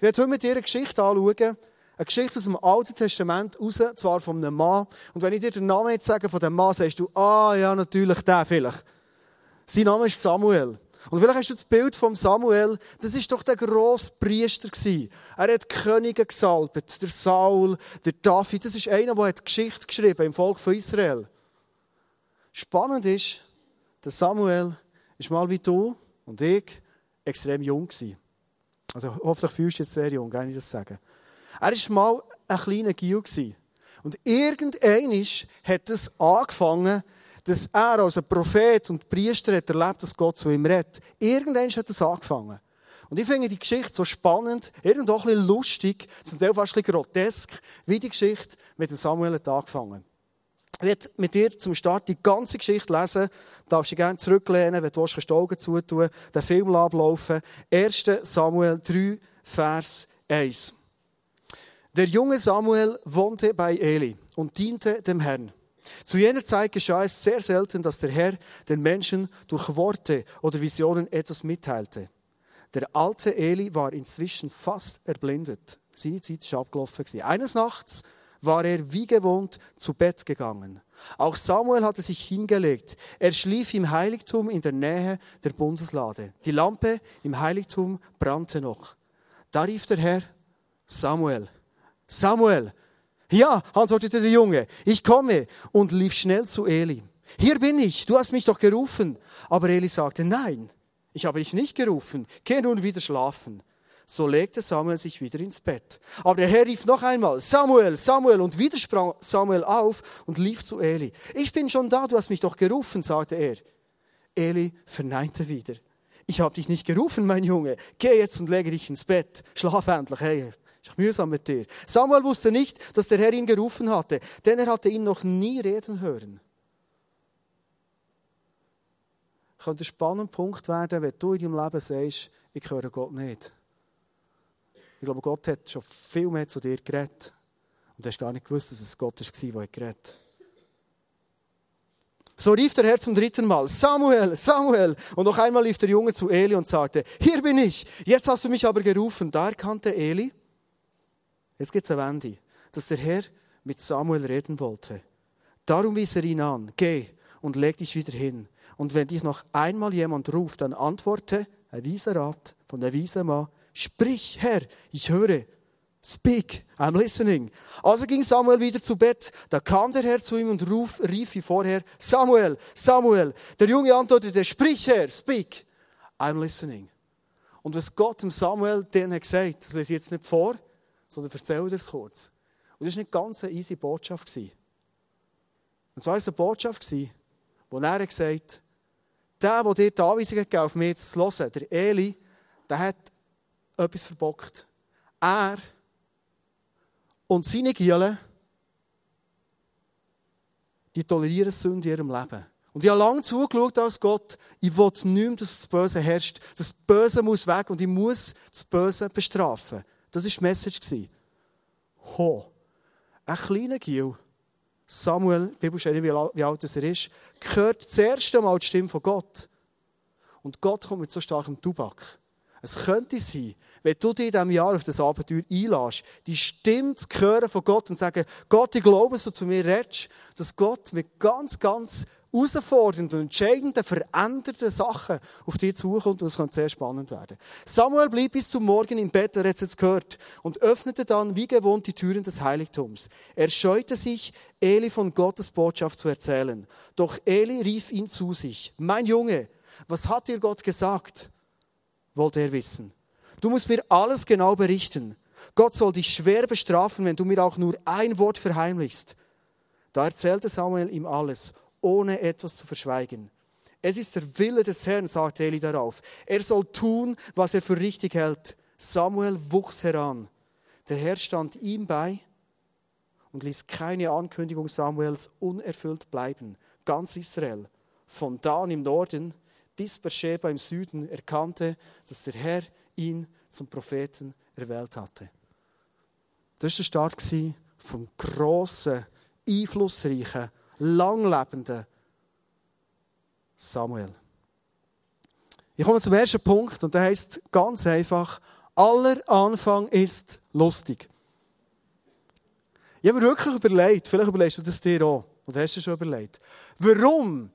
Ich werde heute mit dir eine Geschichte anschauen, eine Geschichte aus dem Alten Testament raus, zwar von einem Mann. Und wenn ich dir den Namen jetzt sage von dem Mann, sagst du, ah ja, natürlich der vielleicht. Sein Name ist Samuel. Und vielleicht hast du das Bild von Samuel, das ist doch der grosse Priester gewesen. Er hat Könige gesalbt, der Saul, der David, das ist einer, der hat Geschichte geschrieben im Volk von Israel. Spannend ist, der Samuel ist mal wie du und ich extrem jung gewesen. Also hoffentlich fühlst du jetzt sehr jung, kann ich das sagen. Er war mal ein kleiner Gil. Und irgendein hat es angefangen, dass er als ein Prophet und Priester hat erlebt, dass Gott zu ihm redet. Irgendwann hat es angefangen. Und ich finde die Geschichte so spannend, irgendwo ein bisschen lustig, zum Teil fast ein bisschen grotesk, wie die Geschichte mit dem Samuel hat angefangen. Ich werde mit dir zum Start die ganze Geschichte lesen. Du darfst dich gerne zurücklehnen, wenn du willst, die Augen zutun, den Film ablaufen. 1. Samuel 3, Vers 1. Der junge Samuel wohnte bei Eli und diente dem Herrn. Zu jener Zeit geschah es sehr selten, dass der Herr den Menschen durch Worte oder Visionen etwas mitteilte. Der alte Eli war inzwischen fast erblindet. Seine Zeit ist abgelaufen. Eines Nachts war er wie gewohnt zu Bett gegangen. Auch Samuel hatte sich hingelegt. Er schlief im Heiligtum in der Nähe der Bundeslade. Die Lampe im Heiligtum brannte noch. Da rief der Herr, Samuel, Samuel. Ja, antwortete der Junge, ich komme und lief schnell zu Eli. Hier bin ich, du hast mich doch gerufen. Aber Eli sagte, nein, ich habe dich nicht gerufen, geh nun wieder schlafen. So legte Samuel sich wieder ins Bett. Aber der Herr rief noch einmal, Samuel, Samuel, und wieder sprang Samuel auf und lief zu Eli. Ich bin schon da, du hast mich doch gerufen, sagte er. Eli verneinte wieder. Ich habe dich nicht gerufen, mein Junge. Geh jetzt und lege dich ins Bett. Schlaf endlich. Hey, ist mühsam mit dir. Samuel wusste nicht, dass der Herr ihn gerufen hatte, denn er hatte ihn noch nie reden hören. Könnte ein spannender Punkt werden, wenn du in deinem Leben sagst, ich höre Gott nicht. Ich glaube, Gott hat schon viel mehr zu dir geredet. Und du hast gar nicht gewusst, dass es Gott war, der geredet hat. So rief der Herr zum dritten Mal, Samuel, Samuel. Und noch einmal lief der Junge zu Eli und sagte, hier bin ich, jetzt hast du mich aber gerufen. Da erkannte Eli, jetzt geht's eine Wende, dass der Herr mit Samuel reden wollte. Darum wies er ihn an, geh und leg dich wieder hin. Und wenn dich noch einmal jemand ruft, dann antworte, ein weiser Rat von der weisen Mann, Sprich, Herr, ich höre. Speak, I'm listening. Also ging Samuel wieder zu Bett. Da kam der Herr zu ihm und ruf, rief wie vorher, Samuel, Samuel. Der Junge antwortete, sprich, Herr, speak, I'm listening. Und was Gott dem Samuel den hat gesagt, das lese ich jetzt nicht vor, sondern erzähle dir es kurz. Und das war nicht ganz eine easy Botschaft. Und zwar war es eine Botschaft, wo er gesagt hat, der, der dir die Anweisung gegeben auf mich zu hören, der Eli, der hat etwas verbockt. Er und seine Giele, die tolerieren Sünde in ihrem Leben. Und ich habe lange zugeschaut als Gott, ich will nicht mehr, dass das Böse herrscht. Das Böse muss weg und ich muss das Böse bestrafen. Das war die Message. Ho, ein kleiner Giel, Samuel, die Bibel steht wie alt er ist, hört das erste Mal die Stimme von Gott. Und Gott kommt mit so starkem Tubak. Es könnte sein, wenn du dich in diesem Jahr auf das Abenteuer einlässt, die Stimme zu hören von Gott und sagen, Gott, ich glaube, dass du zu mir redest, dass Gott mit ganz, ganz herausfordernden und entscheidenden, veränderten Sachen auf dich zukommt und es könnte sehr spannend werden. Samuel blieb bis zum Morgen im Bett, er hat es jetzt gehört, und öffnete dann wie gewohnt die Türen des Heiligtums. Er scheute sich, Eli von Gottes Botschaft zu erzählen. Doch Eli rief ihn zu sich. Mein Junge, was hat dir Gott gesagt? Wollte er wissen. Du musst mir alles genau berichten. Gott soll dich schwer bestrafen, wenn du mir auch nur ein Wort verheimlichst. Da erzählte Samuel ihm alles, ohne etwas zu verschweigen. Es ist der Wille des Herrn, sagte Eli darauf. Er soll tun, was er für richtig hält. Samuel wuchs heran. Der Herr stand ihm bei und ließ keine Ankündigung Samuels unerfüllt bleiben. Ganz Israel, von Dan im Norden bis Beersheba im Süden erkannte, dass der Herr ihn zum Propheten erwählt hatte. Das war der Start vom grossen, einflussreichen, langlebenden Samuel. Ich komme zum ersten Punkt und der heißt ganz einfach aller Anfang ist lustig. Ich habe mir wirklich überlegt, vielleicht überlegst du das dir auch, oder hast du schon überlegt, warum,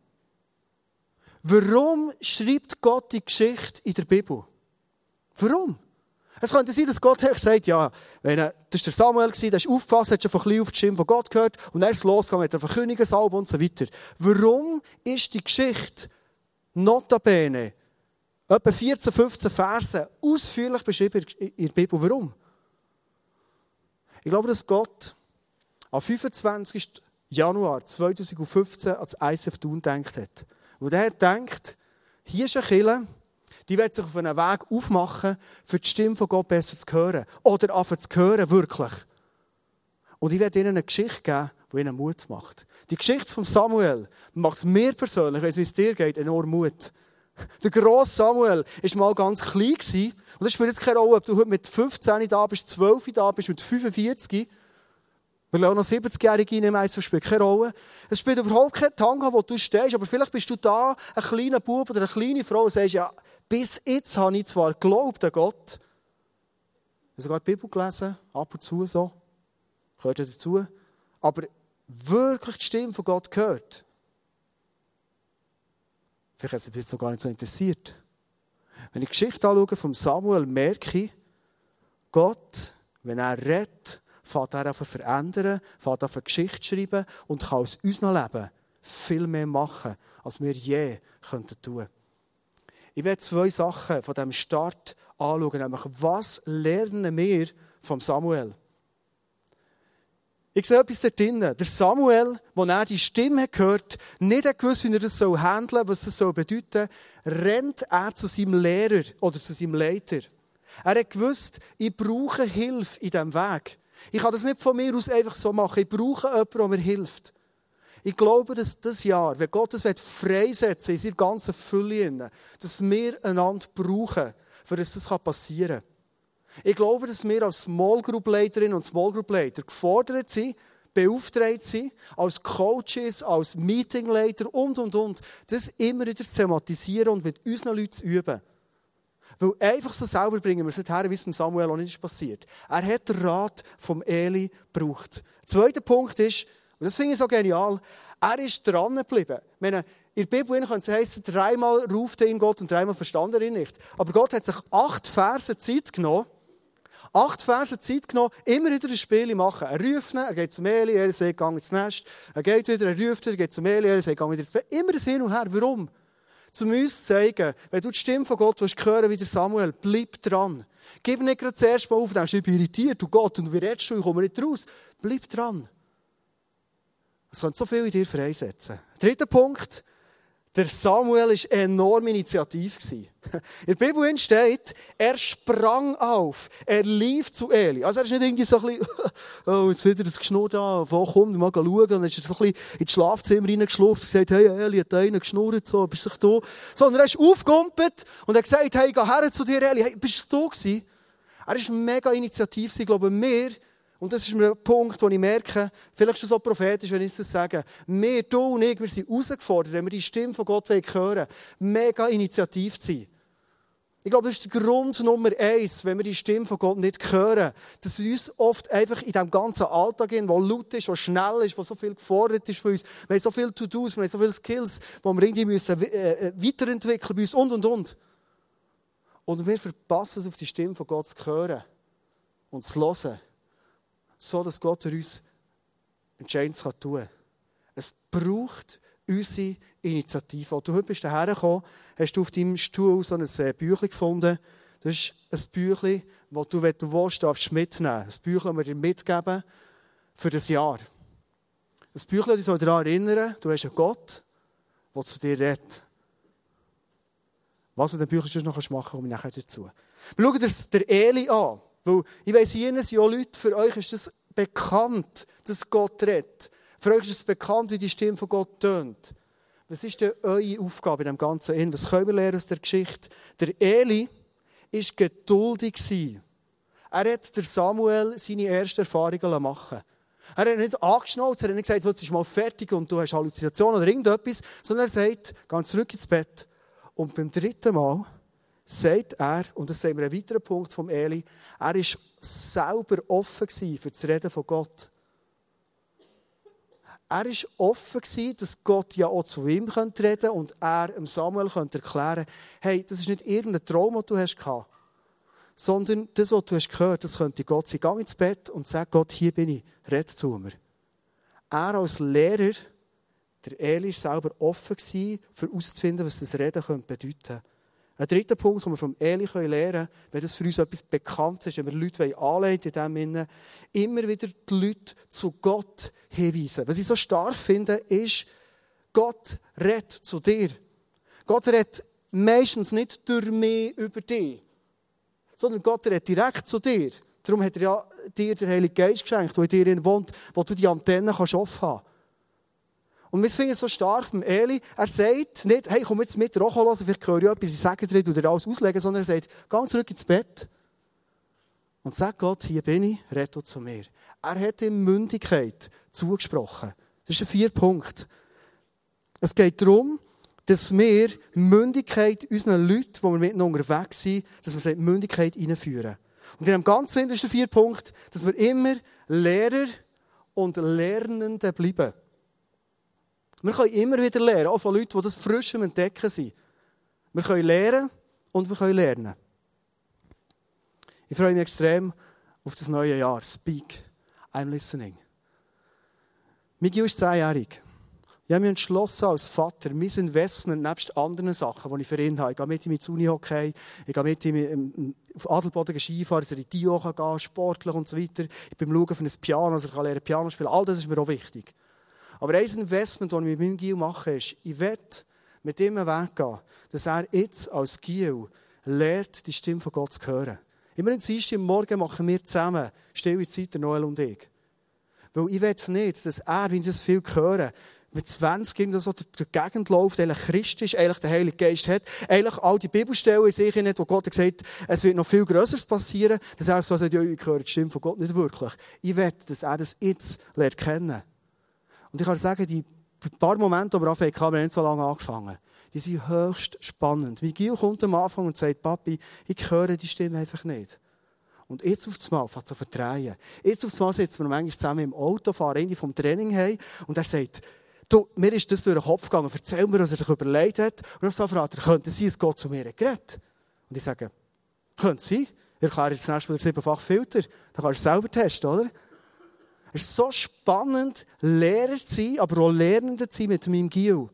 warum schreibt Gott die Geschichte in der Bibel? Warum? Es könnte sein, dass Gott sagt, ja, wenn er, das war der Samuel, der ist aufgefasst, hat schon von klein auf die Stimme von Gott gehört und er ist losgegangen, hat er Verkündigungsalben und so weiter. Warum ist die Geschichte notabene etwa 14, 15 Verse ausführlich beschrieben in der Bibel? Warum? Ich glaube, dass Gott am 25. Januar 2015 als ICF Thun gedacht hat. Wo der denkt, hier ist ein Killer, die wird sich auf einen Weg aufmachen, für die Stimme von Gott besser zu hören. Oder anfangen zu hören, wirklich. Und ich werde ihnen eine Geschichte geben, die ihnen Mut macht. Die Geschichte von Samuel macht mir persönlich, ich weiss, wie es dir geht, enorm Mut. Der grosse Samuel war mal ganz klein. Und das spielt jetzt keine Rolle, ob du heute mit 15 da bist, 12 da bist, mit 45. Wir auch noch 70-Jährige in das spielt keine Rolle. Es spielt überhaupt keine Tanga, wo du stehst, aber vielleicht bist du da, ein kleiner Bub oder eine kleine Frau, und sagst, ja, bis jetzt habe ich zwar geglaubt an Gott, ich sogar die Bibel gelesen, ab und zu so, gehört ja dazu, aber wirklich die Stimme von Gott gehört. Vielleicht hat es mich jetzt noch gar nicht so interessiert. Wenn ich die Geschichte anschaue von Samuel, merke ich, Gott, wenn er redet, fährt er an verändern, fährt an Geschichte schreiben und kann aus unserem Leben viel mehr machen, als wir je könnten tun. Ich werde zwei Sachen von diesem Start anschauen, nämlich was lernen wir vom Samuel? Ich sehe etwas da drinnen. Der Samuel, wo er die Stimme hört, nicht gewusst, wie er das handeln soll, was das bedeuten soll, rennt er zu seinem Lehrer oder zu seinem Leiter. Er hat gewusst, ich brauche Hilfe in diesem Weg. Ich kann das nicht von mir aus einfach so machen. Ich brauche jemanden, der mir hilft. Ich glaube, dass das Jahr, wenn Gott es freisetzen in seiner ganzen Fülle, dass wir einander brauchen, für dass das passieren kann. Ich glaube, dass wir als Small Group Leiterinnen und Small Group Leiter gefordert sind, beauftragt sind, als Coaches, als Meetingleiter und, und, und, das immer wieder zu thematisieren und mit unseren Leuten zu üben. Weil einfach so selber bringen wir es nicht her, wie es Samuel auch nicht passiert. Er hat den Rat vom Eli gebraucht. Der zweite Punkt ist, und das finde ich so genial, er ist dran geblieben. Meine, in der Bibel könnte es heißen, dreimal ruft ihn Gott und dreimal verstand er ihn nicht. Aber Gott hat sich acht Verse Zeit genommen, acht Verse Zeit genommen, immer wieder ein Spiel machen. Er ruft ihn, er geht zum Eli, er sagt, geh ins Nest. Er geht wieder, er ruft ihn, er geht zum Eli, er sagt, geh wieder ins Bett. Immer das Hin und Her. Warum? Um uns zu zeigen, wenn du die Stimme von Gott willst hören wie der Samuel, bleib dran. Gib nicht gerade zuerst mal auf, dann ich bin irritiert, du Gott, und wie redest du, ich komme nicht raus. Bleib dran. Es kann so viel in dir freisetzen. Dritter Punkt, der Samuel war enorm initiativ. In der Bibel steht, er sprang auf, er lief zu Eli. Also er ist nicht irgendwie so ein bisschen, oh, jetzt wieder das Geschnurr da, wo kommt, mal schauen. Und dann ist er so ein bisschen ins Schlafzimmer reingeschlupft und gesagt, hey, Eli hat einen geschnurrt, so, bist du da? Sondern er ist aufgegumpelt und hat gesagt, hey, geh her zu dir, Eli, hey, bist du da gewesen? Er war mega initiativ, ich glaube, wir und das ist ein Punkt, wo ich merke, vielleicht schon so prophetisch, wenn ich das sage. Wir, du und ich, wir sind herausgefordert, wenn wir die Stimme von Gott hören mega initiativ zu sein. Ich glaube, das ist der Grund Nummer eins, wenn wir die Stimme von Gott nicht hören, dass wir uns oft einfach in diesem ganzen Alltag gehen, wo laut ist, wo schnell ist, wo so viel gefordert ist von uns. Wir haben so viele To-Dos, wir haben so viele Skills, die wir irgendwie müssen, äh, äh, weiterentwickeln uns und, und, und. Und wir verpassen es, auf die Stimme von Gott zu hören und zu hören so dass Gott für uns Entscheidendes tun kann. Es braucht unsere Initiative. Als du heute bist hierher gekommen, hast du auf deinem Stuhl so ein äh, Büchlein gefunden. Das ist ein Büchlein, das du, wenn du willst, darfst mitnehmen. Ein Büchlein, das wir dir mitgeben für das Jahr. Ein Büchlein, das soll daran erinnern, du hast einen Gott, der zu dir redet. Was du in dem Büchlein noch machen kannst, komme ich nachher dazu. Wir schauen uns den Eli an. Weil ich weiss, hier sind ja Leute, für euch ist es bekannt, dass Gott redet. Für euch ist es bekannt, wie die Stimme von Gott tönt. Was ist denn eure Aufgabe in dem Ganzen? Was können wir lernen aus der Geschichte? Der Eli war geduldig. Er hat der Samuel seine ersten Erfahrungen machen Er hat nicht angeschnauzt, er hat nicht gesagt, jetzt ist mal fertig und du hast Halluzinationen oder irgendetwas, sondern er sagt, geh zurück ins Bett. Und beim dritten Mal sagt er, und das sehen wir einen weiteren Punkt vom Eli, er war selber offen für das Reden von Gott. Er war offen, dass Gott ja auch zu ihm reden könnte und er Samuel könnte erklären hey, das ist nicht irgendein Traum, den du hast gehabt, sondern das, was du hast gehört, das könnte Gott sein. Geh ins Bett und sag Gott, hier bin ich, red zu mir. Er als Lehrer, der Eli, war selber offen, für herauszufinden, was das Reden bedeuten könnte. Ein dritter Punkt, den wir vom Eli lernen können, wenn das für uns etwas bekannt ist, wenn wir Leute anleiten in diesem Sinne, immer wieder die Leute zu Gott hinweisen. Was ich so stark finde, ist, Gott redet zu dir. Gott redet meistens nicht durch mich über dich, sondern Gott redet direkt zu dir. Darum hat er ja dir den Heiligen Geist geschenkt, der in dir wohnt, wo du die Antennen offen haben kannst. Und wir finden es so stark beim Eli, er sagt nicht, hey, komm jetzt mit, Rocho hören, vielleicht höre ich etwas, ich sage dir, oder alles auslegen, sondern er sagt, geh zurück ins Bett und sag Gott, hier bin ich, rette zu mir. Er hat ihm Mündigkeit zugesprochen. Das ist ein vier Punkt. Es geht darum, dass wir Mündigkeit unseren Leuten, die wir mit unterwegs sind, dass wir Mündigkeit einführen. Und in dem Ganzen der vier Punkt, dass wir immer Lehrer und Lernende bleiben. Wir können immer wieder lernen, auch von Leuten, die das frisch im Entdecken sind. Wir können lernen und wir können lernen. Ich freue mich extrem auf das neue Jahr. Speak, I'm listening. Miguel ist zehnjährig. Ich habe mich entschlossen als Vater, mein Investment nebst anderen Sachen, die ich für ihn habe. Ich gehe mit ihm ins Unihockey, ich gehe mit ihm auf Adelboden Skifahren, dass er in die Dio gehen kann, sportlich und so weiter. Ich bin schauen für ein Piano, dass er lernen Piano spielen All das ist mir auch wichtig. Aber ein Investment, das ich mit meinem Gil mache, ist, ich werde mit ihm Weg gehen, dass er jetzt als Gil lernt, die Stimme von Gott zu hören. Immer am Dienstag Morgen machen wir zusammen stille Zeit, der Noel und ich. Weil ich will nicht, dass er, wenn ich das viel höre, mit 20 irgendwo so durch die Gegend läuft, eigentlich Christ ist, eigentlich den Heiligen Geist hat, eigentlich all die Bibelstellen in sich nicht, wo Gott gesagt hat, es wird noch viel Größeres passieren, dass er so sagt, ja, ich höre die Stimme von Gott nicht wirklich. Ich will, dass er das jetzt lernt kennen. Und ich kann sagen, die paar Momente, die wir anfangen, haben wir nicht so lange angefangen. Die sind höchst spannend. Gil kommt am Anfang und sagt, Papi, ich höre die Stimme einfach nicht. Und jetzt auf das Mal fängt zu verdrehen. Jetzt auf das Mal sitzen wir manchmal zusammen im Auto, fahren irgendwie vom Training heim und er sagt, du, mir ist das durch den Kopf gegangen, erzähl mir, was er sich überlegt hat. Und auf so fragt er, könnte sein, dass Gott zu mir geredet Und ich sage, könnte sein. Ich erkläre jetzt nächstes Mal den siebenfach Filter. Dann kannst du es selber testen, oder? Es ist so spannend, Lehrer zu sein, aber auch Lernender zu sein mit meinem Gil.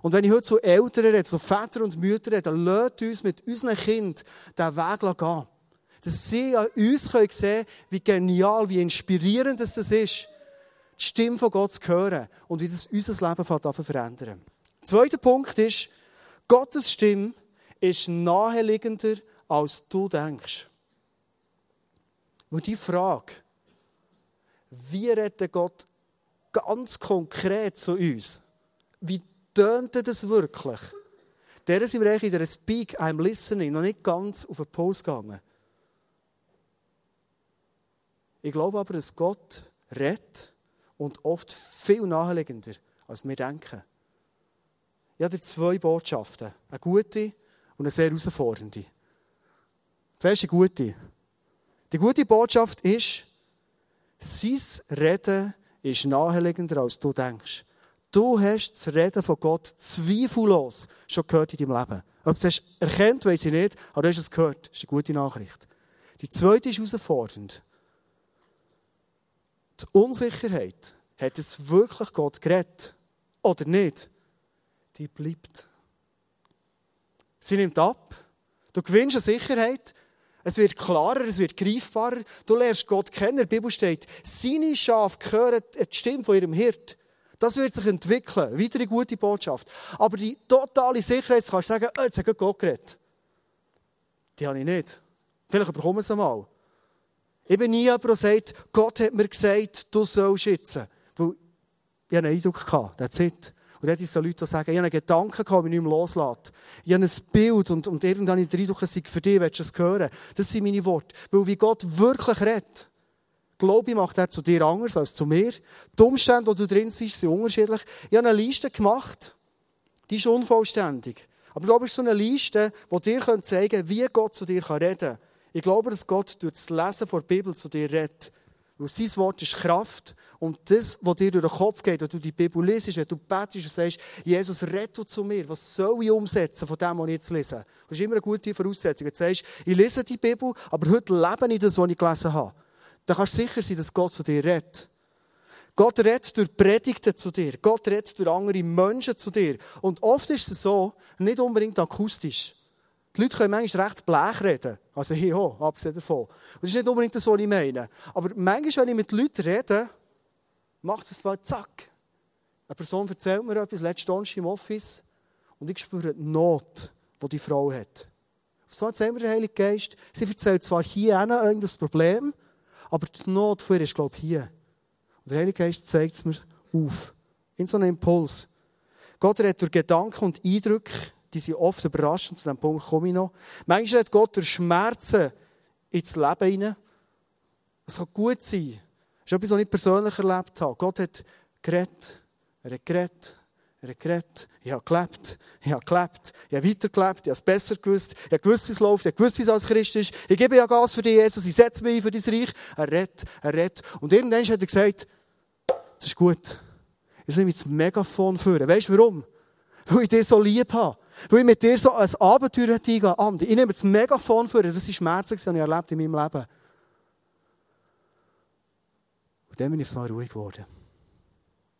Und wenn ich heute zu Eltern rede, zu Vätern und Müttern rede, dann lasst uns mit unseren Kindern diesen Weg gehen. Dass sie an uns sehen können, wie genial, wie inspirierend das ist, die Stimme von Gott zu hören und wie das unser Leben verändern Zweiter Punkt ist, Gottes Stimme ist naheliegender, als du denkst. Und die Frage, wie redet Gott ganz konkret zu uns? Wie tönt das wirklich? Der sind wir in der Speak, I'm listening, noch nicht ganz auf den Post gegangen. Ich glaube aber, dass Gott redet und oft viel naheliegender, als wir denken. Ich habe zwei Botschaften. Eine gute und eine sehr herausfordernde. Zuerst eine gute. Die gute Botschaft ist, sein Reden ist naheliegender, als du denkst. Du hast das Reden von Gott zweifellos schon gehört in deinem Leben. Ob du es erkennt, weiß ich nicht, aber du hast es gehört. Das ist eine gute Nachricht. Die zweite ist herausfordernd. Die Unsicherheit, hat es wirklich Gott geredet oder nicht, die bleibt. Sie nimmt ab. Du gewinnst eine Sicherheit, es wird klarer, es wird greifbarer. Du lernst Gott kennen. Der Bibel steht, seine Schafe hören die Stimme von ihrem Hirt. Das wird sich entwickeln. Weitere gute Botschaft. Aber die totale Sicherheit, du kannst sagen, oh, jetzt hat Gott geredet. Die habe ich nicht. Vielleicht bekommen sie mal. Ich bin nie jemand, der sagt, Gott hat mir gesagt, du sollst jetzt. Weil ich hatte einen Eindruck, gehabt, that's it. Und dort ist so Leute, die sagen, ich habe einen Gedanken gehabt, den ich nicht mehr. Ich habe ein Bild und, und irgendwann ich den Eindruck, es für dich, willst du es hören? Das sind meine Worte. Weil wie Gott wirklich redet, glaube ich, macht er zu dir anders als zu mir. Die Umstände, wo du drin bist, sind unterschiedlich. Ich habe eine Liste gemacht, die ist unvollständig. Aber ich glaube, es ist so eine Liste, die dir zeigen kann, wie Gott zu dir reden kann. Ich glaube, dass Gott durch das Lesen der Bibel zu dir redet. Weil sein Wort ist Kraft. Und das, was dir durch den Kopf geht, wenn du die Bibel liest, wenn du betest und sagst, Jesus, rette zu mir, was soll ich umsetzen von dem, was ich jetzt lese? Das ist immer eine gute Voraussetzung. Wenn du sagst, ich lese die Bibel, aber heute lebe ich das, was ich gelesen habe. Dann kannst du sicher sein, dass Gott zu dir redet. Gott redet durch Predigten zu dir. Gott redet durch andere Menschen zu dir. Und oft ist es so, nicht unbedingt akustisch. Die Leute können manchmal recht blech reden. Also hier auch, abgesehen davon. Und das ist nicht unbedingt das, was ich meine. Aber manchmal, wenn ich mit Leuten rede, macht es mal zack. Eine Person erzählt mir etwas, letztes Donnerstag im Office, und ich spüre die Not, die die Frau hat. Auf so erzählt mir der Heilige Geist, sie erzählt zwar hier irgendein Problem, aber die Not für ihr ist, glaube ich, hier. Und der Heilige Geist zeigt es mir auf. In so einem Impuls. Gott redet durch Gedanken und Eindrücke, die sind oft überraschend, zu diesem Punkt komme ich noch. Manchmal hat Gott durch Schmerzen ins Leben hinein. Es kann gut sein. Das ist etwas, was ich persönlich erlebt habe. Gott hat geredet, er hat geredet, er hat geredet, ich habe gelebt, ich habe gelebt, ich habe weitergelebt, ich habe es besser gewusst, ich habe gewusst, wie es läuft, ich habe gewusst, wie es als Christ ist, ich gebe ja Gas für dich, Jesus, ich setze mich ein für dein Reich. Er redet, er redet. Und irgendwann hat er gesagt, das ist gut. Jetzt nehme ich das Megafon führen. Weißt du warum? Weil ich dich so lieb habe. Weil ich mit dir so ein Abenteuer eingehen Andi. Ich nehme das Megafon für, das ist Schmerzen, die ich erlebt in meinem Leben. Und dann bin ich mal ruhig geworden.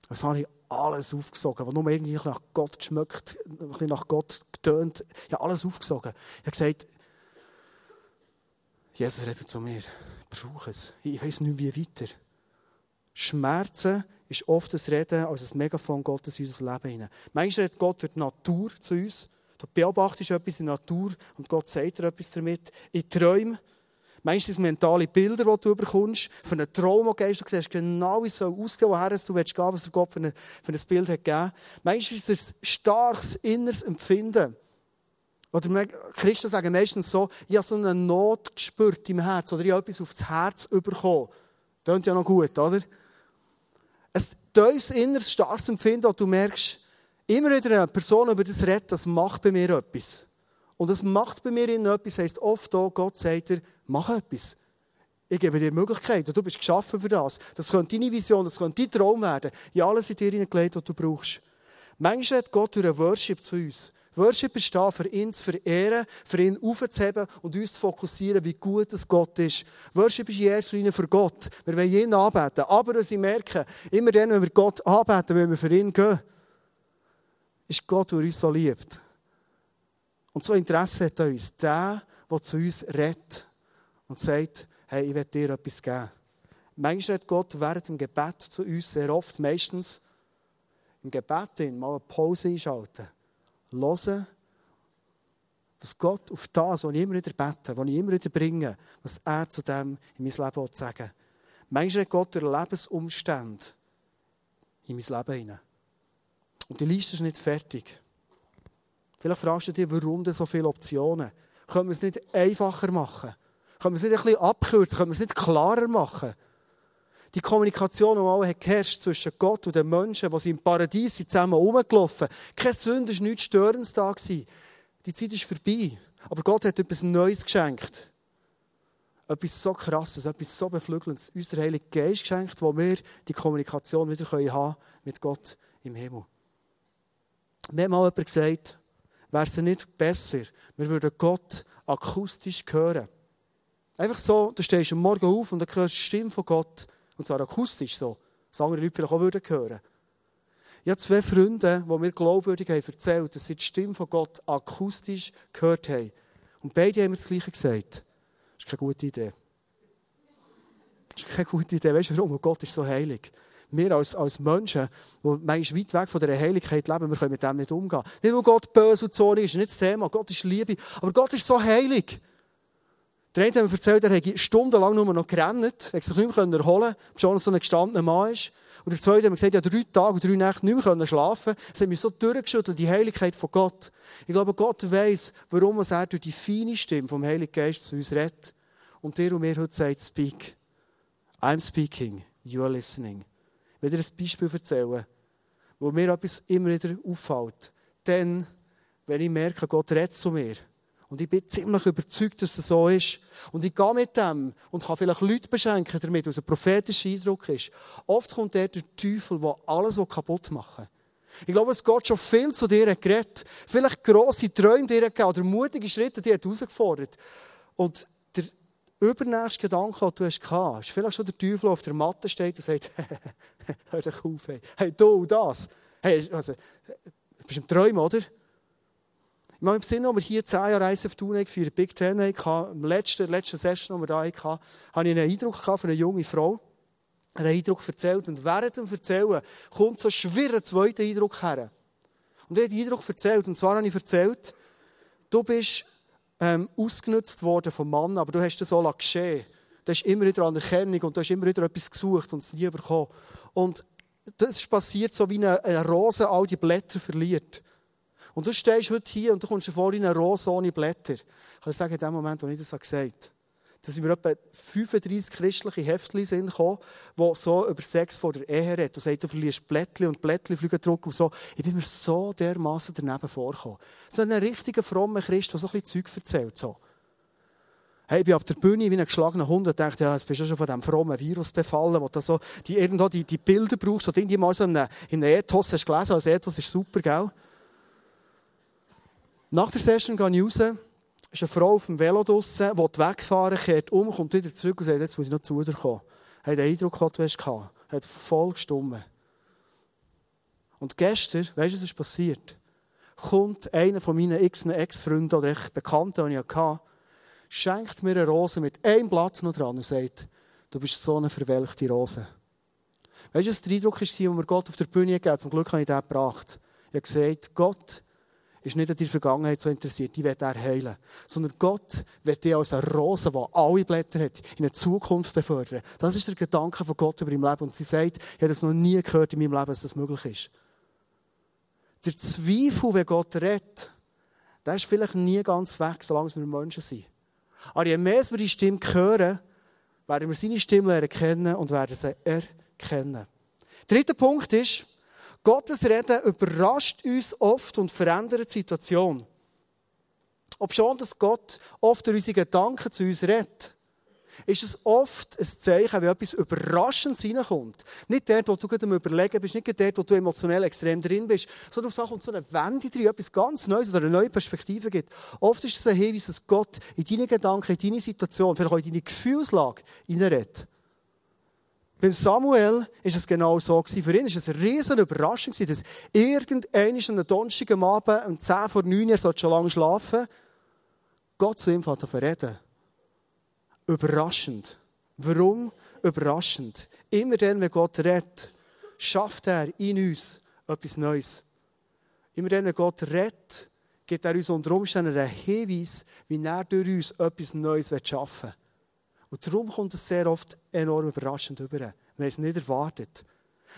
Das habe ich alles aufgesogen, was nur irgendwie nach Gott geschmeckt, nach Gott getönt. Ich habe alles aufgesogen. Ich habe gesagt, Jesus redet zu mir. Ich brauche es. Ich weiß nicht, wie weiter. Schmerzen ist oft das Reden als ein Megafon Gottes in unser Leben hinein. Manchmal redet Gott durch die Natur zu uns. Du beobachtest etwas in der Natur und Gott sagt dir etwas damit. In Träumen. Manchmal sind es mentale Bilder, die du bekommst. Für einen Traum, den gehst, du siehst genau, wie es so aussehen woher du willst was der Gott für, eine, für ein Bild hat gegeben. Manchmal ist es ein starkes inneres Empfinden. Oder Christen sagen meistens so, ich habe so eine Not gespürt im Herz oder ich habe etwas aufs Herz bekommen. Das klingt ja noch gut, oder? Ein tiefes, inneres, starkes Empfinden, und du merkst, immer wieder eine Person über das redet, das macht bei mir etwas. Und das macht bei mir etwas, heisst oft auch, Gott sagt dir, mach etwas. Ich gebe dir Möglichkeiten. Du bist geschaffen für das. Das könnte deine Vision, das könnte dein Traum werden. Ich alles in dir hineingelegt, was du brauchst. Manchmal hat Gott durch einen Worship zu uns. Worship ist da, für ihn zu verehren, für ihn aufzuheben und uns zu fokussieren, wie gut es Gott ist. Worship ist in erster Linie für Gott. Wir wollen ihn anbeten. Aber was ich merke, immer dann, wenn wir Gott anbeten, wenn wir für ihn gehen, ist Gott, der uns so liebt. Und so Interesse hat an uns. Der, der zu uns redet und sagt, hey, ich will dir etwas geben. Manchmal redet Gott während dem Gebet zu uns sehr oft, meistens im Gebet mal eine Pause einschalten hören, was Gott auf das, was ich immer wieder bete, was ich immer wieder bringe, was er zu dem in mein Leben sagen will. Manchmal hat Gott durch Lebensumstände in mein Leben hinein. Und die Liste ist nicht fertig. Vielleicht fragst du dich, warum denn so viele Optionen? Können wir es nicht einfacher machen? Können wir es nicht ein bisschen abkürzen? Können wir es nicht klarer machen? Die Kommunikation, die mal geherrscht zwischen Gott und den Menschen, die im Paradies sind, zusammen rumgelaufen Keine Sünde, war nichts Störendes da. Die Zeit ist vorbei. Aber Gott hat etwas Neues geschenkt. Etwas so Krasses, etwas so Beflügelndes. Unser Heiliger Geist geschenkt, wo wir die Kommunikation wieder haben können mit Gott im Himmel. Mir hat mal jemand gesagt, wäre es nicht besser, wir würden Gott akustisch hören. Einfach so, du stehst am Morgen auf und dann hörst du die Stimme von Gott und zwar akustisch so. Das andere Leute vielleicht auch würden hören. Ich habe zwei Freunde, die mir glaubwürdig haben erzählt, dass sie die Stimme von Gott akustisch gehört haben. Und beide haben mir das Gleiche gesagt. Das ist keine gute Idee. Das ist keine gute Idee. Weißt du warum? Gott ist so heilig. Wir als, als Menschen, die manchmal weit weg von dieser Heiligkeit leben, wir können mit dem nicht umgehen. Nicht, weil Gott böse und zornig ist, nicht das Thema. Gott ist Liebe. Aber Gott ist so heilig. Der eine hat mir erzählt, er hätte stundenlang nur noch gerannt, er sich nicht mehr erholen konnte, schon so ein gestandener Mann ist. Und der zweite hat mir gesagt, er drei Tage und drei Nächte nicht mehr schlafen Es hat mich so durchgeschüttelt, die Heiligkeit von Gott. Ich glaube, Gott weiss, warum er durch die feine Stimme vom Heiligen Geist zu uns redet. Und der und mir heute sagt, speak. I'm speaking, you are listening. Ich will dir ein Beispiel erzählen, wo mir etwas immer wieder auffällt. Dann, wenn ich merke, Gott redet zu mir. Und ich bin ziemlich überzeugt, dass es so ist. Und ich gehe mit dem und kann vielleicht Leute beschenken damit, was ein prophetischer Eindruck ist. Oft kommt der, Teufel, der alles kaputt machen will. Ich glaube, es Gott schon viel zu dir geredet. Vielleicht grosse Träume dir gegeben oder mutige Schritte, die hat herausgefordert. Und der übernächste Gedanke, den du hast ist vielleicht schon der Teufel, der auf der Matte steht und sagt, hör dich auf, hey, hey du, das. Hey, also, du bist im Träumen, oder? Ich meine, im Sinne, als wir hier zehn Jahre Reise auf Thun für die Big Ten hatten, im letzten Session, die wir hier hatten, hatte ich einen Eindruck von einer jungen Frau. Einen Eindruck erzählt. Und während dem Erzählen kommt so ein schwerer zweiter Eindruck her. Und ich habe den Eindruck erzählt. Und zwar habe ich erzählt, du bist ähm, ausgenutzt worden vom Mann, aber du hast das so geschehen. Du hast immer wieder Anerkennung und du hast immer wieder etwas gesucht und es nie bekommen. Und das ist passiert, so wie eine, eine Rose all die Blätter verliert. Und du stehst heute hier und du kommst vor in eine Rose ohne Blätter. Ich kann sagen, in dem Moment, wo ich das gesagt habe, da sind mir etwa 35 christliche Heftchen gekommen, die so über Sex vor der Ehe reden. Du sagst, du verlierst Blättchen und Blättchen fliegen zurück und so. Ich bin mir so dermaßen daneben vorgekommen. So ein richtiger frommer Christ, der so ein bisschen Zeug erzählt. So. Hey, ich bin auf der Bühne wie ein geschlagener Hund und dachte, ja, jetzt bist du schon von diesem frommen Virus befallen, wo du so die, irgendwo die, die Bilder brauchst, die du mal so in einem, in Ethos hast gelesen. Also Ethos ist super, gell? Nach der Session gehe ich raus, ist eine Frau auf dem Velo draussen, die wegfahren, kehrt um, kommt wieder zurück und sagt, jetzt muss ich noch zu dir kommen. Hat den Eindruck, den du hast, hat voll gestummen. Und gestern, weißt du, was ist passiert? Kommt einer von meinen Ex-Freunden oder Bekannten, die ich hatte, schenkt mir eine Rose mit einem Blatt noch dran und sagt, du bist so eine verwelkte Rose. Weißt du, was der Eindruck war, den wir Gott auf der Bühne gegeben Zum Glück habe ich den gebracht. Ich habe gesagt, Gott, ist nicht an deiner Vergangenheit so interessiert, die wird er heilen. Sondern Gott wird dich als eine Rose, die alle Blätter hat, in eine Zukunft befördern. Das ist der Gedanke von Gott über dein Leben. Und sie sagt, ich habe das noch nie gehört in meinem Leben, dass das möglich ist. Der Zweifel, wenn Gott redet, der ist vielleicht nie ganz weg, solange wir Menschen sind. Aber je mehr wir die Stimme hören, werden wir seine Stimme erkennen und werden sie erkennen. Dritter Punkt ist, Gottes Reden überrascht uns oft und verändert die Situation. Ob schon, dass Gott oft durch unsere Gedanken zu uns redet, ist es oft ein Zeichen, wenn etwas Überraschendes reinkommt. Nicht dort, wo du gerade am Überlegen bist, nicht dort, wo du emotionell extrem drin bist, sondern auf kommt so eine Wende drin, etwas ganz Neues oder eine neue Perspektive gibt. Oft ist es ein Hinweis, dass Gott in deine Gedanken, in deine Situation, vielleicht auch in deine Gefühlslage hineinredet. Beim Samuel ist es genau so. Für ihn ist es eine riesige Überraschung dass irgendeiner an einem Donnerstag Abend um 10 vor 9 Uhr schon lange schlafen Gott zu ihm fängt an reden. Überraschend. Warum überraschend? Immer dann, wenn Gott redet, schafft er in uns etwas Neues. Immer dann, wenn Gott redet, gibt er uns unter Umständen einen Hinweis, wie er durch uns etwas Neues schaffen will. Und darum kommt es sehr oft enorm überraschend über. Wir haben es nicht erwartet.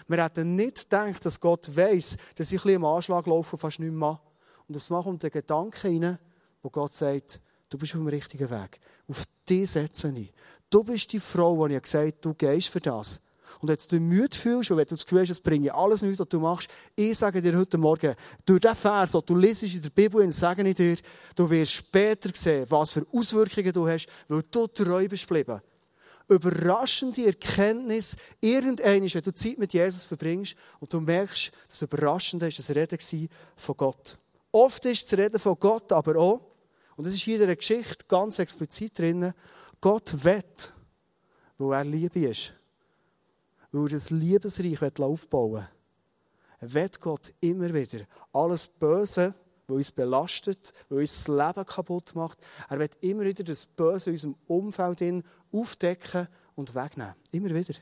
Wir hätten nicht gedacht, dass Gott weiss, dass ich ein im Anschlag laufe und fast nicht mehr Und es kommt der Gedanke rein, wo Gott sagt, du bist auf dem richtigen Weg. Auf dich setze ich. Du bist die Frau, die ich gesagt habe, du gehst für das. Und wenn du dich müde fühlst und wenn du das Gefühl hast, es bringt alles nichts, was du machst, ich sage dir heute Morgen, durch diesen Vers, den du liest in der Bibel, sage ich dir, du wirst später sehen, was für Auswirkungen du hast, weil du treu bist geblieben. Überraschende Erkenntnis, irgendeines, wenn du Zeit mit Jesus verbringst und du merkst, das Überraschende ist das Reden von Gott. Oft ist das Reden von Gott aber auch, und das ist hier in der Geschichte ganz explizit drin, Gott wett, weil er Liebe ist weil er das Liebesreich aufbauen will, wird Gott immer wieder alles Böse, was uns belastet, was uns das Leben kaputt macht, er wird immer wieder das Böse in unserem Umfeld aufdecken und wegnehmen. Immer wieder.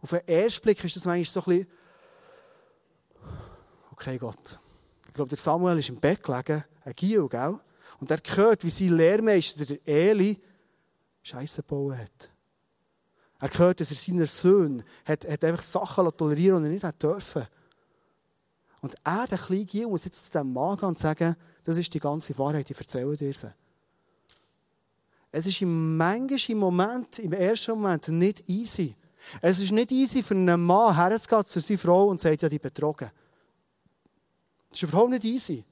Auf den ersten Blick ist das manchmal so ein bisschen, okay Gott. Ich glaube, der Samuel ist im Bett gelegen, ein Gio, gell? Und er hört, wie sein Lehrmeister, der Eli, Scheiße gebaut hat. Er gehört, dass er seiner Söhne hat, hat einfach Sachen tolerieren, die er nicht hat. Und er, der kleine Gil, muss jetzt zu diesem Mann gehen und sagen, das ist die ganze Wahrheit, ich erzähle dir sie. Es ist im manchmal Moment, im ersten Moment nicht easy. Es ist nicht easy für einen Mann herzugehen zu seiner Frau und sagt, ja, die betrogen. Das ist überhaupt nicht easy.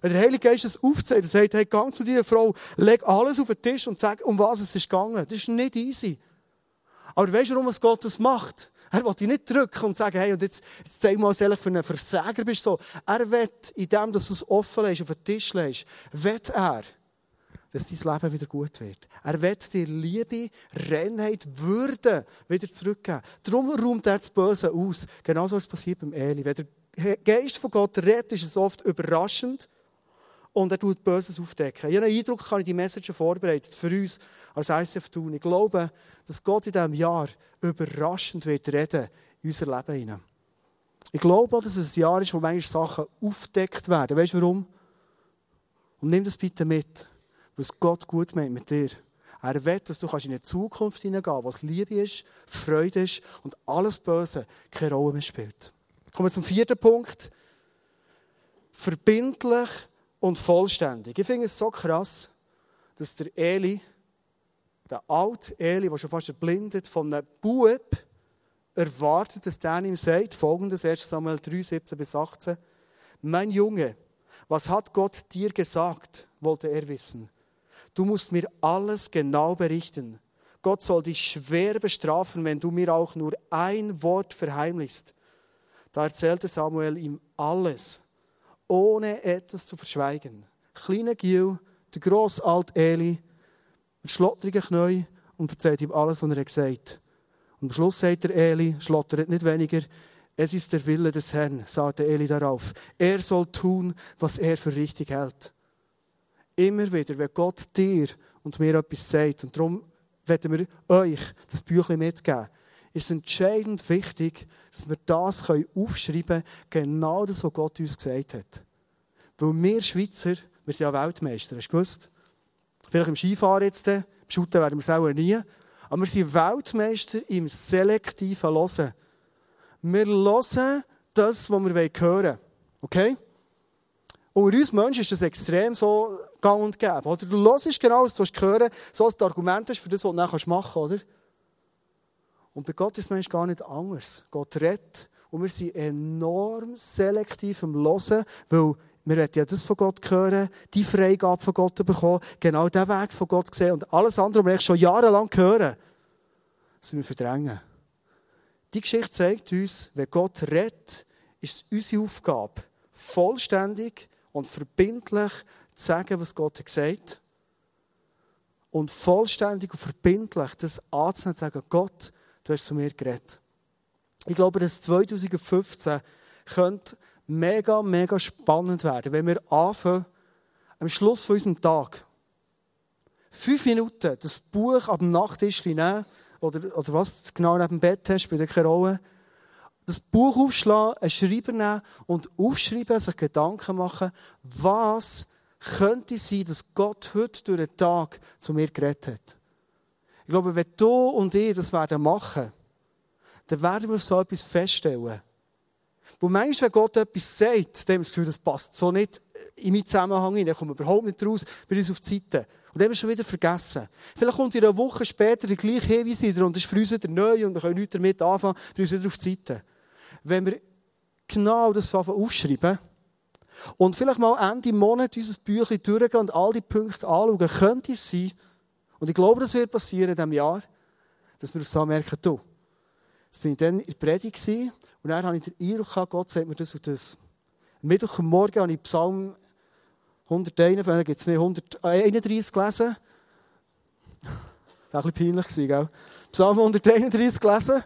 Wenn der Heilige Geist es aufzeigt und sagt, hey, gang zu deiner Frau, leg alles auf den Tisch und sag, um was es ist gegangen. Das ist nicht easy. Aber weißt du, warum es Gott das macht? Er will dich nicht drücken und sagen, hey, und jetzt, jetzt zeig mal, was du für ein Versager bist. So. Er will, indem du es offen lässt, auf den Tisch legst, will er, dass dein Leben wieder gut wird. Er will dir Liebe, Reinheit, Würde wieder zurückgeben. Darum räumt er das Böse aus. Genauso ist es passiert beim Eli. Wenn der Geist von Gott redet, ist es oft überraschend und er tut Böses aufdecken. Ich habe den Eindruck, kann ich die Message vorbereitet für uns als ICF tun. Ich glaube, dass Gott in diesem Jahr überraschend wird reden in unser Leben hinein. Ich glaube auch, dass es ein Jahr ist, wo manchmal Sachen aufdeckt werden. Weißt du warum? Und nimm das bitte mit, was Gott gut meint mit dir. Er will, dass du in eine Zukunft hineingehen was Liebe ist, Freude ist und alles Böse keine Rolle mehr spielt. Kommen wir zum vierten Punkt. Verbindlich und vollständig. Ich finde es so krass, dass der Eli, der alte Eli, der schon fast erblindet, von einem Bub erwartet, dass der ihm sagt, folgendes, 1 Samuel 3, 17 bis 18, mein Junge, was hat Gott dir gesagt, wollte er wissen. Du musst mir alles genau berichten. Gott soll dich schwer bestrafen, wenn du mir auch nur ein Wort verheimlichst. Da erzählte Samuel ihm alles, ohne etwas zu verschweigen. Kleiner Gil, der grosse alte Eli, mit schlottrigen Knien und erzählt ihm alles, was er gesagt hat. Und am Schluss sagt der Eli, schlottert nicht weniger, es ist der Wille des Herrn, sagte Eli darauf. Er soll tun, was er für richtig hält. Immer wieder, wenn Gott dir und mir etwas sagt, und darum werden wir euch das Büchlein mitgeben, ist entscheidend wichtig, dass wir das aufschreiben können, genau das, was Gott uns gesagt hat. Weil wir Schweizer, wir sind ja Weltmeister, hast du gewusst? Vielleicht im Skifahren jetzt, im Shooten werden wir es auch nie. Aber wir sind Weltmeister im selektiven Hören. Wir hören das, was wir hören wollen. Okay? Unter uns Menschen ist das extrem so gang und gäbe. Oder du hörst genau, was du hören so als Argument ist für das, was du dann machen kannst. Oder? Und bei Gott ist manchmal gar nicht anders. Gott redet und wir sind enorm selektiv am Hören, weil wir ja das von Gott hören, die Freigabe von Gott bekommen, genau den Weg von Gott sehen und alles andere, was wir schon jahrelang hören, sind wir verdrängen. Die Geschichte zeigt uns, wenn Gott redet, ist es unsere Aufgabe, vollständig und verbindlich zu sagen, was Gott gesagt. Und vollständig und verbindlich das anzunehmen und zu sagen, Gott, Du hast zu mir geredet. Ich glaube, dass 2015 könnte mega, mega spannend werden, wenn wir anfangen, am Schluss von unserem Tag, fünf Minuten das Buch ab dem Nachttisch nehmen, oder, oder was du genau neben dem Bett hast, spielt keine Rolle, das Buch aufschlagen, einen Schreiber nehmen und aufschreiben, sich Gedanken machen, was könnte sein, dass Gott heute durch den Tag zu mir geredet hat. Ich glaube, wenn du und ich das werden machen, dann werden wir so etwas feststellen. Wo manchmal, wenn Gott etwas sagt, dann haben wir das Gefühl, das passt so nicht in meinen Zusammenhang hinein, kommen wir überhaupt nicht raus, wir uns auf die Seite. Und dann haben wir schon wieder vergessen. Vielleicht kommt in einer Woche später der gleiche Hinweis wieder und das ist für uns wieder neu und wir können nichts damit anfangen, wir uns wieder auf die Seite. Wenn wir genau das aufschreiben und vielleicht mal Ende Monat unser Büchlein durchgehen und all die Punkte anschauen, könnte es sein, und ich glaube, das wird passieren in diesem Jahr, dass wir auf so merken, du, jetzt bin ich dann in der Predigt und dann habe ich den Eindruck gehabt, Gott sagt mir das und das. Am Mittwochmorgen habe ich Psalm 101, dann gibt es nicht 131 gelesen. Das war ein bisschen peinlich, gell? Psalm 131 gelesen.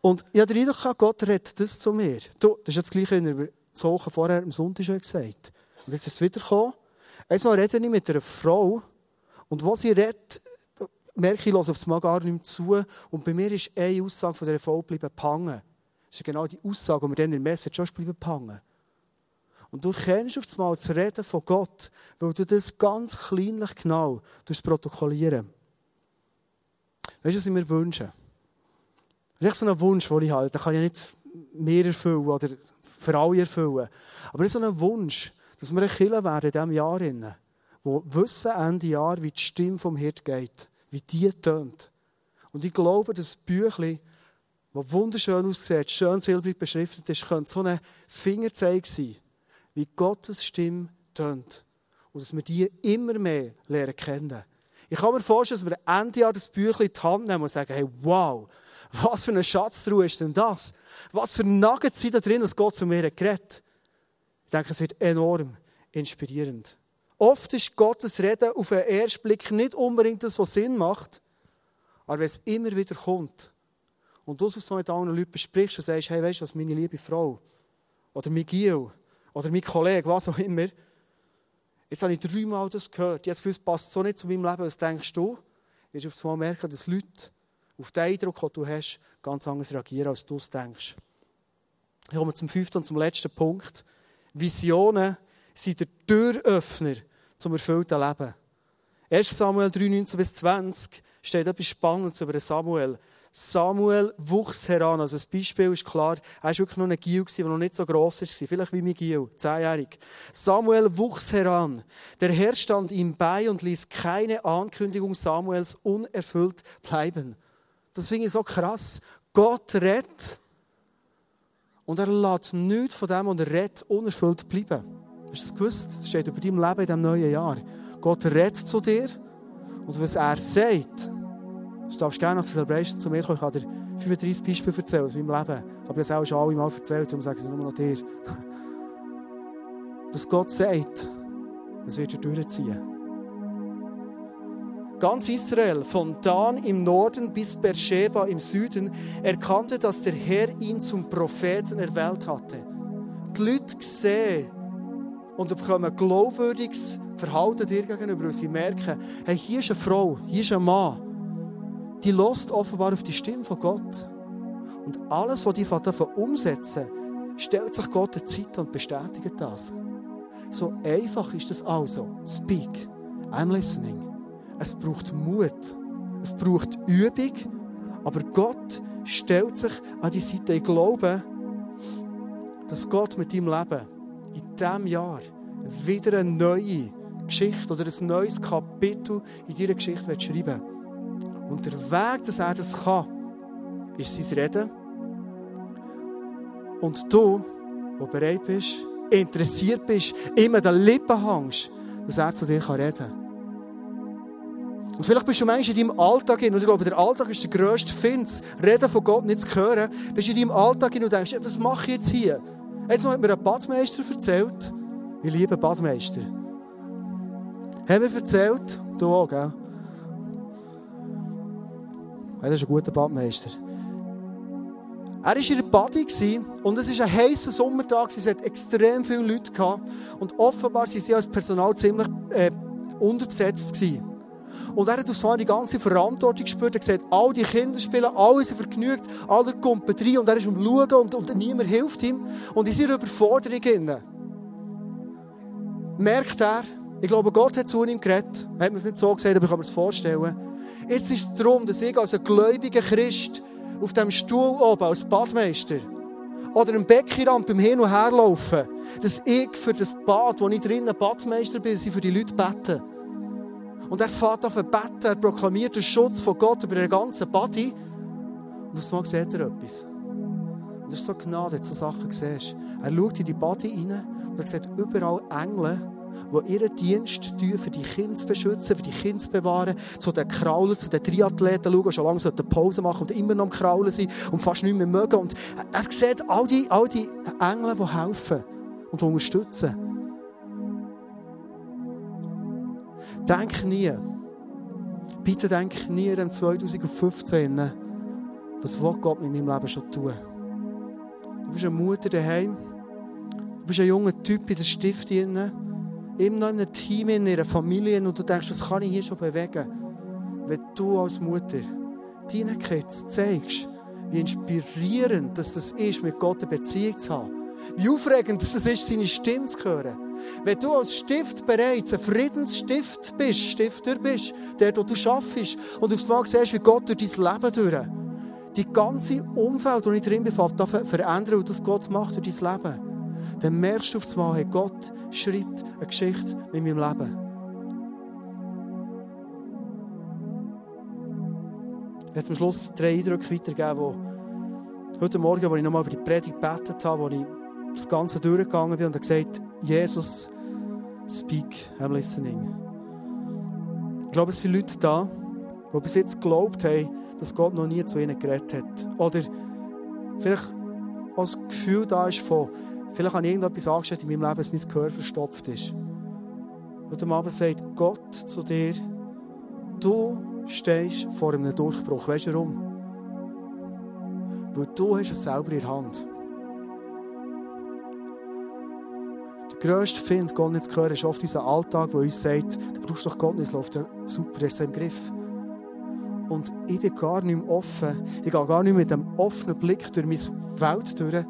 Und ich habe den Eindruck gehabt, Gott redet das zu mir. Du, das ist jetzt das Gleiche, wie das Woche vorher am Sonntag schon gesagt Und jetzt ist es wieder gekommen. Einmal rede ich mit einer Frau, und was sie redet, merke ich, auf das Mal gar nicht mehr zu. Und bei mir ist eine Aussage von dieser Folge bleiben hängen. Das ist genau die Aussage, die mir dann in der Message schon bleiben hängen. Und du kennst auf das Mal das Reden von Gott, weil du das ganz kleinlich genau protokollieren Weißt du, was ich mir wünsche? Das ist so ein Wunsch, den ich habe. Den kann ich nicht mehr erfüllen oder für alle erfüllen. Aber es ist so ein Wunsch, dass wir ein Killer werden in diesem Jahr wo wissen Ende Jahr, wie die Stimme vom Hirt geht, wie die tönt. Und ich glaube, das Büchlein, das wunderschön aussieht, schön silbrig beschriftet ist, könnte so ein Fingerzeig sein, wie Gottes Stimme tönt. Und dass wir die immer mehr lernen kennen. Ich kann mir vorstellen, dass wir Ende Jahr das Büchlein in die Hand nehmen und sagen, hey, wow, was für eine Schatztruhe ist denn das? Was für Nuggets sind da drin, dass Gott zu mir geredet Ich denke, es wird enorm inspirierend. Oft ist Gottes Reden auf den ersten Blick nicht unbedingt das, was Sinn macht, aber wenn es immer wieder kommt und du es mit anderen Leuten besprichst und sagst, hey, weißt du was, meine liebe Frau oder mein Gil oder mein Kollege, was auch immer, jetzt habe ich dreimal das gehört, jetzt gewusst, passt so nicht zu meinem Leben, was denkst du? Du auf einmal merken, dass Leute auf den Eindruck, den du hast, ganz anders reagieren, als du es denkst. Ich komme zum fünften und zum letzten Punkt. Visionen sind der Türöffner zum erfüllten Leben. 1. Samuel 3, 19 bis 20 steht etwas Spannendes über Samuel. Samuel wuchs heran. Also das Beispiel ist klar, er war wirklich noch ein Gil, der noch nicht so gross war. Vielleicht wie mein Gil, zehnjährig. Samuel wuchs heran. Der Herr stand ihm bei und ließ keine Ankündigung Samuels unerfüllt bleiben. Das finde ich so krass. Gott rettet und er lässt nichts von dem, was er rettet, unerfüllt bleiben. Hast du das gewusst? Das steht über deinem Leben in diesem neuen Jahr. Gott redet zu dir und was er sagt, du darfst gerne nach der Celebration zu mir kommen. Ich kann dir 35 Beispiele erzählen aus meinem Leben. Habe das auch schon alle Mal erzählt, darum sage ich es nur noch dir. Was Gott sagt, das wird er durchziehen. Ganz Israel, von Dan im Norden bis Beersheba im Süden, erkannte, dass der Herr ihn zum Propheten erwählt hatte. Die Leute sehen und bekommen glaubwürdiges Verhalten dir gegenüber, und sie merken, hey, hier ist eine Frau, hier ist ein Mann, die lost offenbar auf die Stimme von Gott. Und alles, was die davon umsetzen, stellt sich Gott in Zeit und bestätigt das. So einfach ist das also. Speak. I'm listening. Es braucht Mut. Es braucht Übung. Aber Gott stellt sich an die Seite. Ich glaube, dass Gott mit deinem Leben diesem Jahr wieder eine neue Geschichte oder ein neues Kapitel in deiner Geschichte schreiben will. Und der Weg, dass er das kann, ist sein Reden. Und du, der bereit bist, interessiert bist, immer den Lippen hängst, dass er zu dir reden kann. Und vielleicht bist du manchmal in deinem Alltag hin, und ich glaube, der Alltag ist der grösste Finz, Reden von Gott nicht zu hören, bist du in deinem Alltag hin und denkst, was mache ich jetzt hier? Jetzt hat mir ein Badmeister erzählt, ich liebe Badmeister. Haben wir erzählt, du auch, gell? Ja, das ist ein guter Badmeister. Er war in der Body und es war ein heißer Sommertag. Es hatte extrem viele Leute. Gehabt, und offenbar waren sie als Personal ziemlich äh, unterbesetzt. Gewesen. Und er hat auf einmal die ganze Verantwortung gespürt. Er gesagt, all die Kinder spielen, alle sind vergnügt, alle kommen rein und er ist am Schauen und, und niemand hilft ihm. Und in seiner Überforderung innen merkt er, ich glaube, Gott hat zu ihm geredet. Er hat mir es nicht so gesagt, aber ich kann mir das vorstellen. Jetzt ist es darum, dass ich als ein gläubiger Christ auf dem Stuhl oben als Badmeister oder im Beckenrand beim Hin- und Herlaufen, dass ich für das Bad, wo ich drinnen Badmeister bin, dass für die Leute bete. Und er fährt auf beten, er proklamiert den Schutz von Gott über den ganzen Body. Und auf einmal sieht er etwas. Und das ist so Gnade, dass du so Sachen siehst. Er schaut in die Body rein und er sieht überall Engel, die ihren Dienst tun, für die Kinder zu beschützen, für die Kinder zu bewahren, zu den Kraulen, zu den Triathleten schauen, schon lange sollten Pause machen und immer noch am Kraulen sein und fast nicht mehr mögen. Und er sieht all die, all die Engel, die helfen und unterstützen. Denk nie, bitte denk nie an 2015, was will Gott mit meinem Leben schon tun. Du bist eine Mutter daheim, du bist ein junger Typ in der Stift immer noch in einem Team, in einer Familie und du denkst, was kann ich hier schon bewegen? Wenn du als Mutter deinen Kids zeigst, wie inspirierend das ist, mit Gott eine Beziehung zu haben, wie aufregend es ist, seine Stimme zu hören. Wenn du als Stift bereits ein Friedensstift bist, Stifter bist, der, du schaffst und aufs Mal siehst, wie Gott durch dein Leben durch, die ganze Umfeld, wo ich drin bin, verändern und das Gott macht durch dein Leben, dann merkst du aufs Mal, hey, Gott schreibt eine Geschichte mit meinem Leben. Werde zum Schluss drei Eindrücke weitergeben, wo heute Morgen, wo ich nochmal über die Predigt gebetet habe, wo ich das Ganze durchgegangen bin und gesagt, Jesus, speak, I'm listening. Ich glaube, es sind Leute da, die bis jetzt geglaubt haben, dass Gott noch nie zu ihnen geredet hat. Oder vielleicht auch das Gefühl da ist von, vielleicht habe ich irgendetwas angestellt in meinem Leben, dass mein Gehör verstopft ist. Und am Abend sagt Gott zu dir, du stehst vor einem Durchbruch. Weißt du warum? Weil du hast es selber in der Hand. Der grösste Find, Gott nicht zu hören, ist oft unser Alltag, der uns sagt, du brauchst doch Gott nicht, es läuft ja super, er ist im Griff. Und ich bin gar nicht mehr offen. Ich gehe gar nicht mit einem offenen Blick durch meine Welt durch.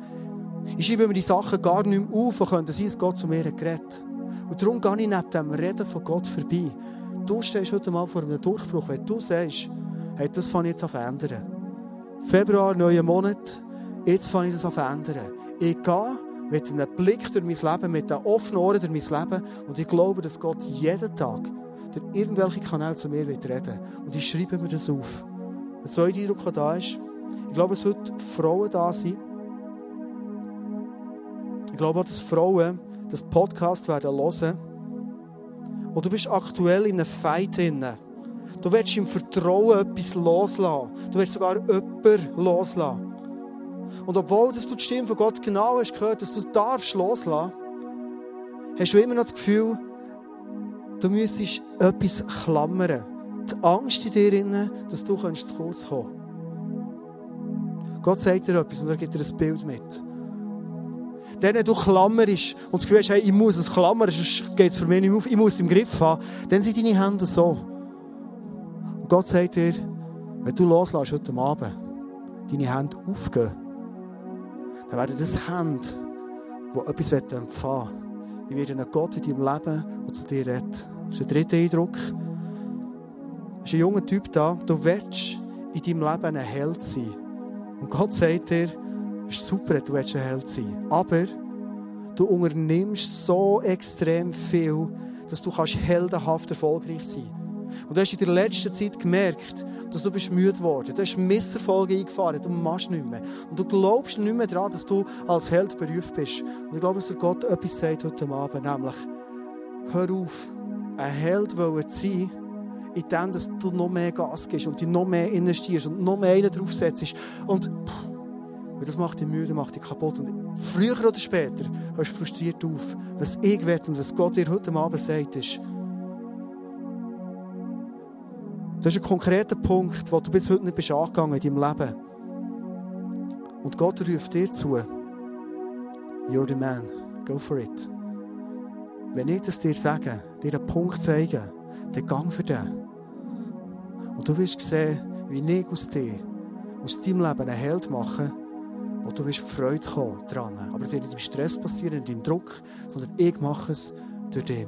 Ich schreibe mir die Sachen gar nicht mehr auf und könnte sein, dass Gott zu mir geredet Und darum gehe ich neben dem Reden von Gott vorbei. Du stehst heute mal vor einem Durchbruch, wenn du sagst, hey, das fange ich jetzt an zu verändern. Februar, neuer Monat, jetzt fange ich das an verändern. Ich gehe mit einem Blick durch mein Leben, mit einem offenen Ohren durch mein Leben und ich glaube, dass Gott jeden Tag durch irgendwelche Kanäle zu mir wird reden Und ich schreibe mir das auf. Der zweite Eindruck, der da ist, ich glaube, dass heute Frauen da sind. Ich glaube auch, dass Frauen das Podcast werden hören. Und du bist aktuell in einem Fight drin. Du willst im Vertrauen etwas loslassen. Du willst sogar jemanden loslassen. Und obwohl dass du die Stimme von Gott genau hast gehört, dass du darfst loslassen, hast du immer noch das Gefühl, du müsstest etwas klammern. Die Angst in dir, dass du zu kurz kommen Gott sagt dir etwas und er gibt dir ein Bild mit. Dann, du klammerst und das Gefühl hast, hey, ich muss es klammern, sonst geht es für mich nicht auf, ich muss es im Griff haben, dann sind deine Hände so. Und Gott sagt dir, wenn du loslässt heute Abend, deine Hände aufgehen, dann werden das Hände, die etwas empfangen wollen. Ich werde einen Gott in deinem Leben, der zu dir redet. Das ist der dritte Eindruck. Es ist ein junger Typ da, du willst in deinem Leben ein Held sein. Und Gott sagt dir, es ist super, du willst ein Held sein. Aber du unternimmst so extrem viel, dass du heldenhaft erfolgreich sein kannst. Und du hast in der letzten Zeit gemerkt, dass du bist müde geworden. Du hast Misserfolge eingefahren, du machst nicht mehr. Und du glaubst nicht mehr daran, dass du als Held berufen bist. Und ich glaube, dass Gott etwas sagt heute Abend, nämlich, hör auf, ein Held zu sein, in dem, dass du noch mehr Gas gibst und dich noch mehr investierst und noch mehr draufsetzt. Und pff, das macht dich müde, macht dich kaputt. Und früher oder später hörst du frustriert auf. Was ich werde und was Gott dir heute Abend sagt, ist, Das ist ein konkreter Punkt, wo du bis heute nicht bist angegangen in deinem Leben. Und Gott ruft dir zu. You're the man. Go for it. Wenn ich das dir sage, dir einen Punkt zeige, dann gang für den. Und du wirst sehen, wie ich aus dir, aus deinem Leben einen Held mache, wo du wirst Freude kommen. Aber es wird nicht im Stress passieren, nicht im Druck, sondern ich mache es durch dich.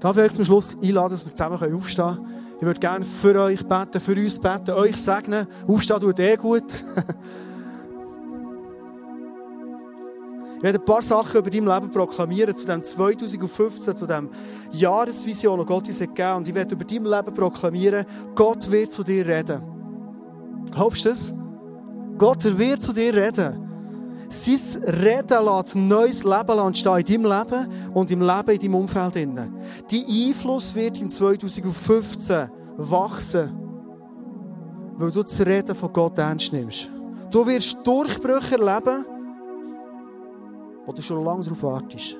Darf ich zum Schluss einladen, dass wir zusammen aufstehen können? Ich würde gerne für euch beten, für uns beten, euch segnen. Aufstehen tut eh gut. Ich werde ein paar Sachen über dein Leben proklamieren, zu dem 2015, zu dem Jahresvision, die Gott uns hat gegeben. Und ich werde über dein Leben proklamieren, Gott wird zu dir reden. Glaubst du das? Gott wird zu dir reden sein Reden lässt ein neues Leben entstehen in deinem Leben und im Leben in deinem Umfeld. Dein Einfluss wird im 2015 wachsen, weil du das Reden von Gott ernst nimmst. Du wirst Durchbrüche erleben, wo du schon lange darauf wartest.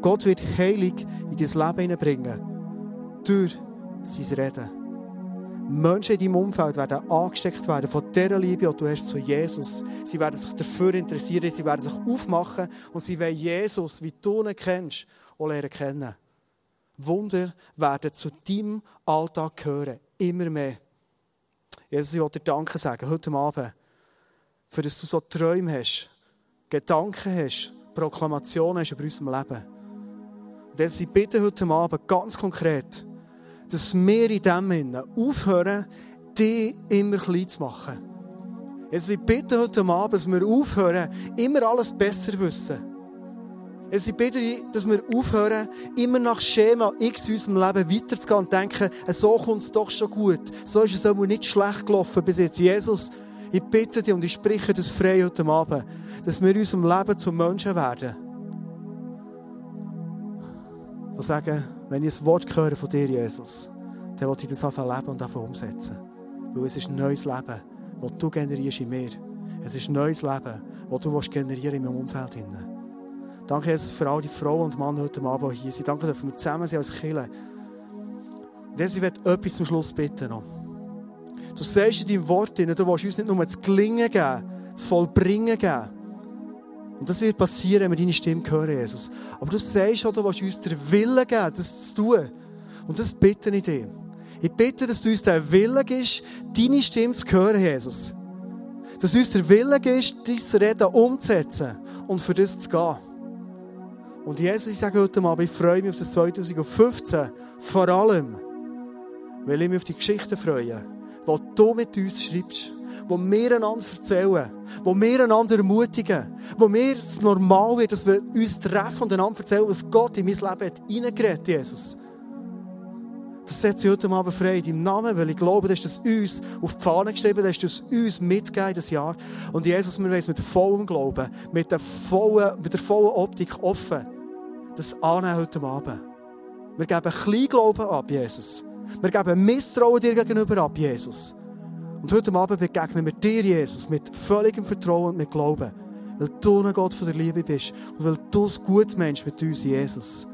Gott wird Heilig in dein Leben hineinbringen. Durch sein Reden. Menschen in deinem Umfeld werden angesteckt werden von dieser Liebe, die du hast zu Jesus. Sie werden sich dafür interessieren, sie werden sich aufmachen und sie werden Jesus, wie du ihn kennst, auch lernen kennen. Wunder werden zu deinem Alltag gehören, immer mehr. Jesus, ich will dir Danke sagen, heute Abend, für dass du so Träume hast, Gedanken hast, Proklamationen hast über unserem Leben. Und Jesus, ich bitte heute Abend ganz konkret, dass wir in dem Sinne aufhören, die immer klein zu machen. Also ich bitte heute Abend, dass wir aufhören, immer alles besser wissen. Also ich bitte, dass wir aufhören, immer nach Schema X in unserem Leben weiterzugehen und denken, so kommt es doch schon gut. So ist es aber nicht schlecht gelaufen bis jetzt. Jesus, Ich bitte dich und ich spreche das frei heute Abend, dass wir in unserem Leben zu Menschen werden. Die sagen, wenn ich ein Wort höre von dir, Jesus, dann will ich das einfach leben und einfach umsetzen. Weil es ist ein neues Leben, das du generierst in mir. Es ist ein neues Leben, das du generieren in meinem Umfeld. Danke, Jesus, für all die Frauen und Männer heute Abend hier sind. Danke, dass wir zusammen sind als Kirche. Und jetzt, ich möchte etwas zum Schluss bitten. Du sagst in deinem Wort, du willst uns nicht nur das Gelingen geben, das Vollbringen geben. Und das wird passieren, wenn wir deine Stimme hören, Jesus. Aber du sagst auch, du willst uns den Willen geben, das zu tun. Und das bitte ich dir. Ich bitte, dass du uns den Willen gibst, deine Stimme zu hören, Jesus. Dass uns den Willen gibst, dein Reden umzusetzen und für das zu gehen. Und Jesus, ich sage heute Abend, ich freue mich auf das 2015, vor allem, weil ich mich auf die Geschichten freue, die du mit uns schreibst, wo wir einander erzählen, wo wir einander ermutigen, wo mir es normal wird, dass wir uns treffen und einander erzählen, was Gott in mein Leben hat reingeredet, Jesus. Das setze ich heute Abend frei in deinem Namen, weil ich glaube, dass das uns auf die Fahne geschrieben, dass das uns mitgegeben das Jahr. Und Jesus, wir wollen mit vollem Glauben, mit der vollen, mit der vollen Optik offen, das annehmen heute Abend. Wir geben Kleinglauben ab, Jesus. Wir geben Misstrauen dir gegenüber ab, Jesus. Und heute Abend begegnen wir dir, Jesus, mit völligem Vertrauen und mit Glauben. Weil du ein Gott von der Liebe bist und weil du es gut meinst mit uns, Jesus.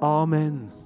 Amen.